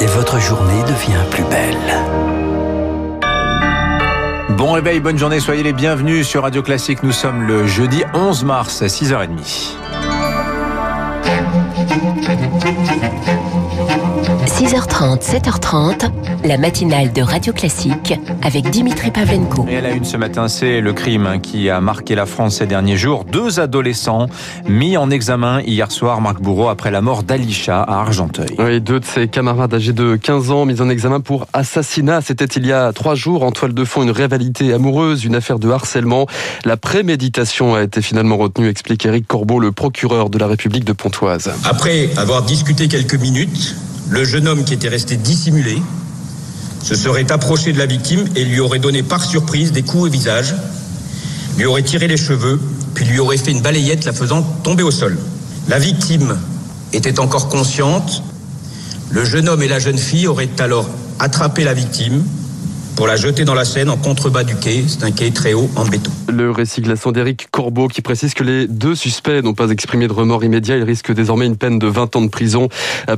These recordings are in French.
Et votre journée devient plus belle. Bon réveil, bonne journée, soyez les bienvenus sur Radio Classique. Nous sommes le jeudi 11 mars à 6h30. 6h30, 7h30, la matinale de Radio Classique avec Dimitri Pavlenko. Et à la une ce matin, c'est le crime hein, qui a marqué la France ces derniers jours. Deux adolescents mis en examen hier soir, Marc Bourreau, après la mort d'Alisha à Argenteuil. Oui, deux de ses camarades âgés de 15 ans mis en examen pour assassinat. C'était il y a trois jours. En toile de fond, une rivalité amoureuse, une affaire de harcèlement. La préméditation a été finalement retenue, explique Éric Corbeau, le procureur de la République de Pontoise. Après avoir discuté quelques minutes, le jeune homme qui était resté dissimulé se serait approché de la victime et lui aurait donné par surprise des coups au visage, lui aurait tiré les cheveux, puis lui aurait fait une balayette la faisant tomber au sol. La victime était encore consciente. Le jeune homme et la jeune fille auraient alors attrapé la victime pour la jeter dans la Seine en contrebas du quai. C'est un quai très haut en béton. Le récit glaçant d'Éric Corbeau qui précise que les deux suspects n'ont pas exprimé de remords immédiat. Ils risquent désormais une peine de 20 ans de prison.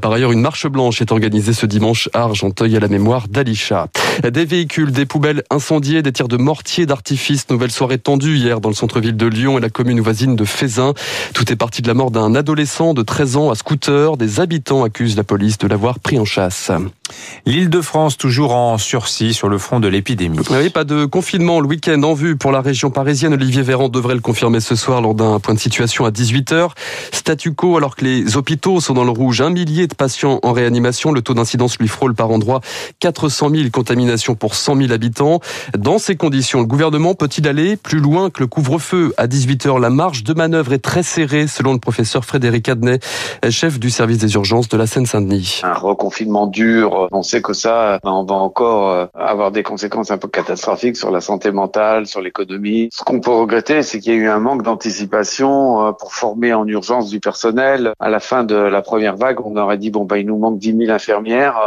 Par ailleurs, une marche blanche est organisée ce dimanche à Argenteuil à la mémoire d'Alisha. Des véhicules, des poubelles incendiées, des tirs de mortier d'artifice. Nouvelle soirée tendue hier dans le centre-ville de Lyon et la commune voisine de Fézin. Tout est parti de la mort d'un adolescent de 13 ans à scooter. Des habitants accusent la police de l'avoir pris en chasse. L'île de France toujours en sursis sur le front de l'épidémie. Oui, pas de confinement le week-end en vue pour la région parisienne. Olivier Véran devrait le confirmer ce soir lors d'un point de situation à 18h. Statu quo alors que les hôpitaux sont dans le rouge. Un millier de patients en réanimation. Le taux d'incidence lui frôle par endroit 400 000 contaminations pour 100 000 habitants. Dans ces conditions, le gouvernement peut-il aller plus loin que le couvre-feu? À 18h, la marge de manœuvre est très serrée selon le professeur Frédéric Adnet, chef du service des urgences de la Seine-Saint-Denis. Un reconfinement dur, on sait que ça, on va encore avoir des conséquences un peu catastrophiques sur la santé mentale, sur l'économie. Ce qu'on peut regretter, c'est qu'il y a eu un manque d'anticipation pour former en urgence du personnel. À la fin de la première vague, on aurait dit bon bah il nous manque 10 000 infirmières,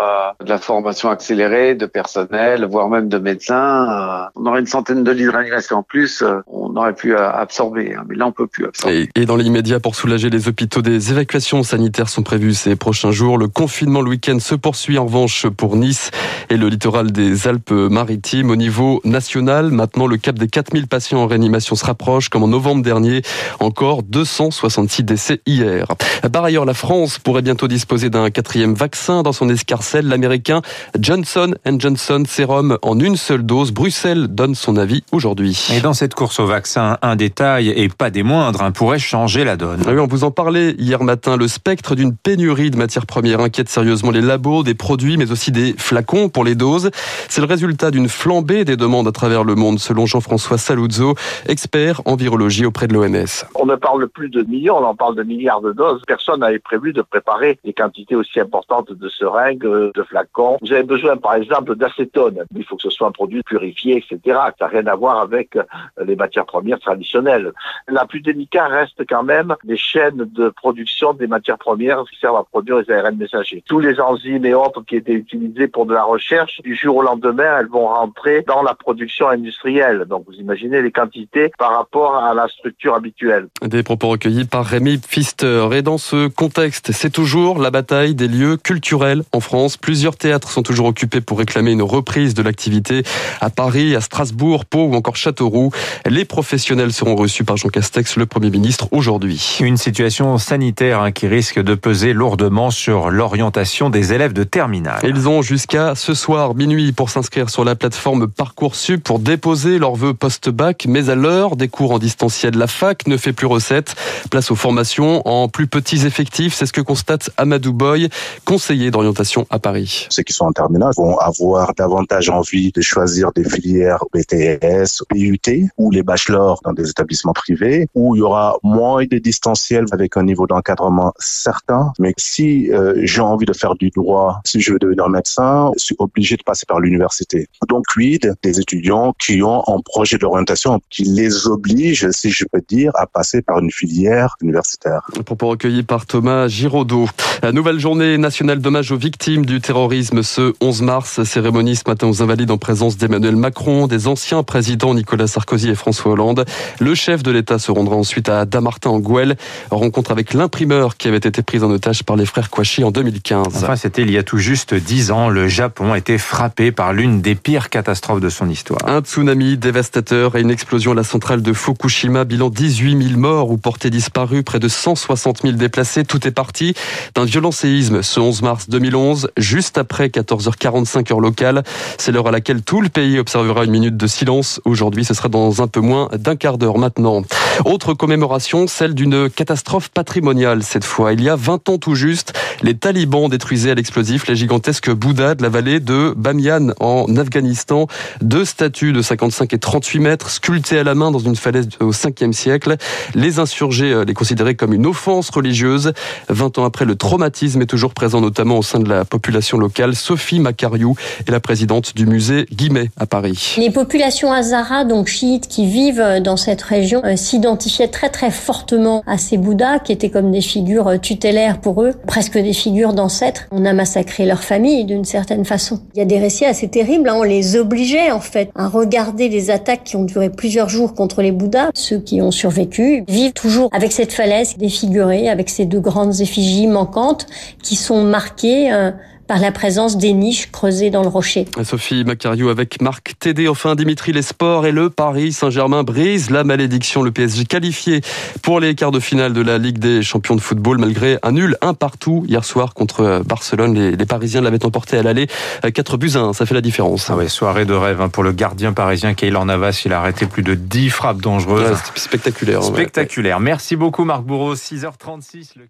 de la formation accélérée, de personnel, voire même de médecins. On aurait une centaine de lits de réanimation en plus, on aurait pu absorber, mais là on peut plus absorber. Et, dans l'immédiat, pour soulager les hôpitaux, des évacuations sanitaires sont prévues ces prochains jours. Le confinement le week-end se poursuit en revanche pour Nice et le littoral des Alpes-Maritimes. Au niveau national, maintenant le cap des 4000 patients en réanimation se rapproche, comme en novembre dernier. Encore 266 décès hier. Par ailleurs, la France pourrait bientôt disposer d'un quatrième vaccin dans son escarcelle, l'américain Johnson Johnson Sérum en une seule dose. Bruxelles donne son avis aujourd'hui. Et dans cette course au vaccin, un détail, et pas des moindres, hein, pourrait changer la donne. Oui, on vous en parlait hier matin. Le spectre d'une pénurie de matières premières inquiète sérieusement les labos, des produits, mais aussi des flacons pour les doses. C'est le résultat d'une flambée des demandes à travers le monde, selon Jean-François Saluzzo, expert en virologie auprès de l'OMS. On ne parle plus de millions, on en parle de milliards de doses. Personne n'avait prévu de préparer des quantités aussi importantes de seringues, de flacons. Vous avez besoin, par exemple, d'acétone. Il faut que ce soit un produit purifié, etc. Ça n'a rien à voir avec les matières premières traditionnelles. La plus délicate reste quand même les chaînes de production des matières premières qui servent à produire les ARN messagers. Tous les enzymes et autres qui étaient utilisés pour de la recherche, du jour au lendemain, elles vont rentrer dans la production industrielle. Donc vous imaginez les quantités par rapport à la structure habituelle. Des propos recueillis par Rémi Pfister. Et dans ce contexte, c'est toujours la bataille des lieux culturels en France. Plusieurs théâtres sont toujours occupés pour réclamer une reprise de l'activité à Paris, à Strasbourg, Pau ou encore Châteauroux. Les professionnels seront reçus par Jean Castex, le Premier ministre, aujourd'hui. Une situation sanitaire hein, qui risque de peser lourdement sur l'orientation des élèves de terminale. Ils ont jusqu'à ce soir minuit pour s'inscrire sur la plateforme Parcoursup pour déposer leurs vœux post-bac, mais à l'heure des cours en distanciel, la fac ne fait plus recette. Place aux formations en plus petits effectifs, c'est ce que constate Amadou Boy, conseiller d'orientation à Paris. Ceux qui sont en terminale vont avoir davantage envie de choisir des filières BTS, PUT ou les bachelors dans des établissements privés où il y aura moins de distanciel avec un niveau d'encadrement certain. Mais si euh, j'ai envie de faire du droit, si je veux devenir médecin, je suis obligé de passer par l'université l'université. Donc, quid des étudiants qui ont un projet d'orientation qui les oblige, si je peux dire, à passer par une filière universitaire. Propos recueillis par Thomas Giraudot. La nouvelle journée nationale d'hommage aux victimes du terrorisme ce 11 mars. Cérémonie ce matin aux Invalides en présence d'Emmanuel Macron, des anciens présidents Nicolas Sarkozy et François Hollande. Le chef de l'État se rendra ensuite à Damartin en Gouel. Rencontre avec l'imprimeur qui avait été pris en otage par les frères Kouachi en 2015. Enfin, c'était il y a tout juste dix ans. Le Japon a été frappé par l'une des pires catastrophes de son histoire. Un tsunami dévastateur et une explosion à la centrale de Fukushima. Bilan 18 000 morts ou portés disparus, près de 160 000 déplacés. Tout est parti d'un violent séisme ce 11 mars 2011, juste après 14h45 heure locale. C'est l'heure à laquelle tout le pays observera une minute de silence. Aujourd'hui, ce sera dans un peu moins d'un quart d'heure maintenant. Autre commémoration, celle d'une catastrophe patrimoniale cette fois. Il y a 20 ans tout juste, les talibans détruisaient à l'explosif les gigantesques Bouddhas de la vallée de Bamiyan en Afghanistan. Deux statues de 55 et 38 mètres sculptées à la main dans une falaise au 5e siècle. Les insurgés euh, les considéraient comme une offense religieuse. 20 ans après, le traumatisme est toujours présent notamment au sein de la population locale. Sophie Macariou est la présidente du musée Guimet à Paris. Les populations Hazara, donc chiites, qui vivent dans cette région, euh, s'identifiaient très très fortement à ces Bouddhas qui étaient comme des figures euh, tutélaires pour eux, presque des figures d'ancêtres. On a massacré leur famille d'une certaine façon. Il y a des récits assez terribles, hein. on les obligeait en fait à regarder les attaques qui ont duré plusieurs jours contre les Bouddhas. Ceux qui ont survécu vivent toujours avec cette falaise défigurée, avec ces deux grandes effigies manquantes qui sont marquées. Euh, par la présence des niches creusées dans le rocher. Sophie Macariou avec Marc Tédé. Enfin, Dimitri, les sports et le Paris Saint-Germain brisent la malédiction. Le PSG qualifié pour les quarts de finale de la Ligue des champions de football malgré un nul, un partout hier soir contre Barcelone. Les, Parisiens l'avaient emporté à l'aller 4 buts à 1. Ça fait la différence. Ah ouais, soirée de rêve hein, pour le gardien parisien Keylor Navas. Il a arrêté plus de 10 frappes dangereuses. spectaculaire. Spectaculaire. Merci beaucoup Marc Bourreau. 6h36. Le...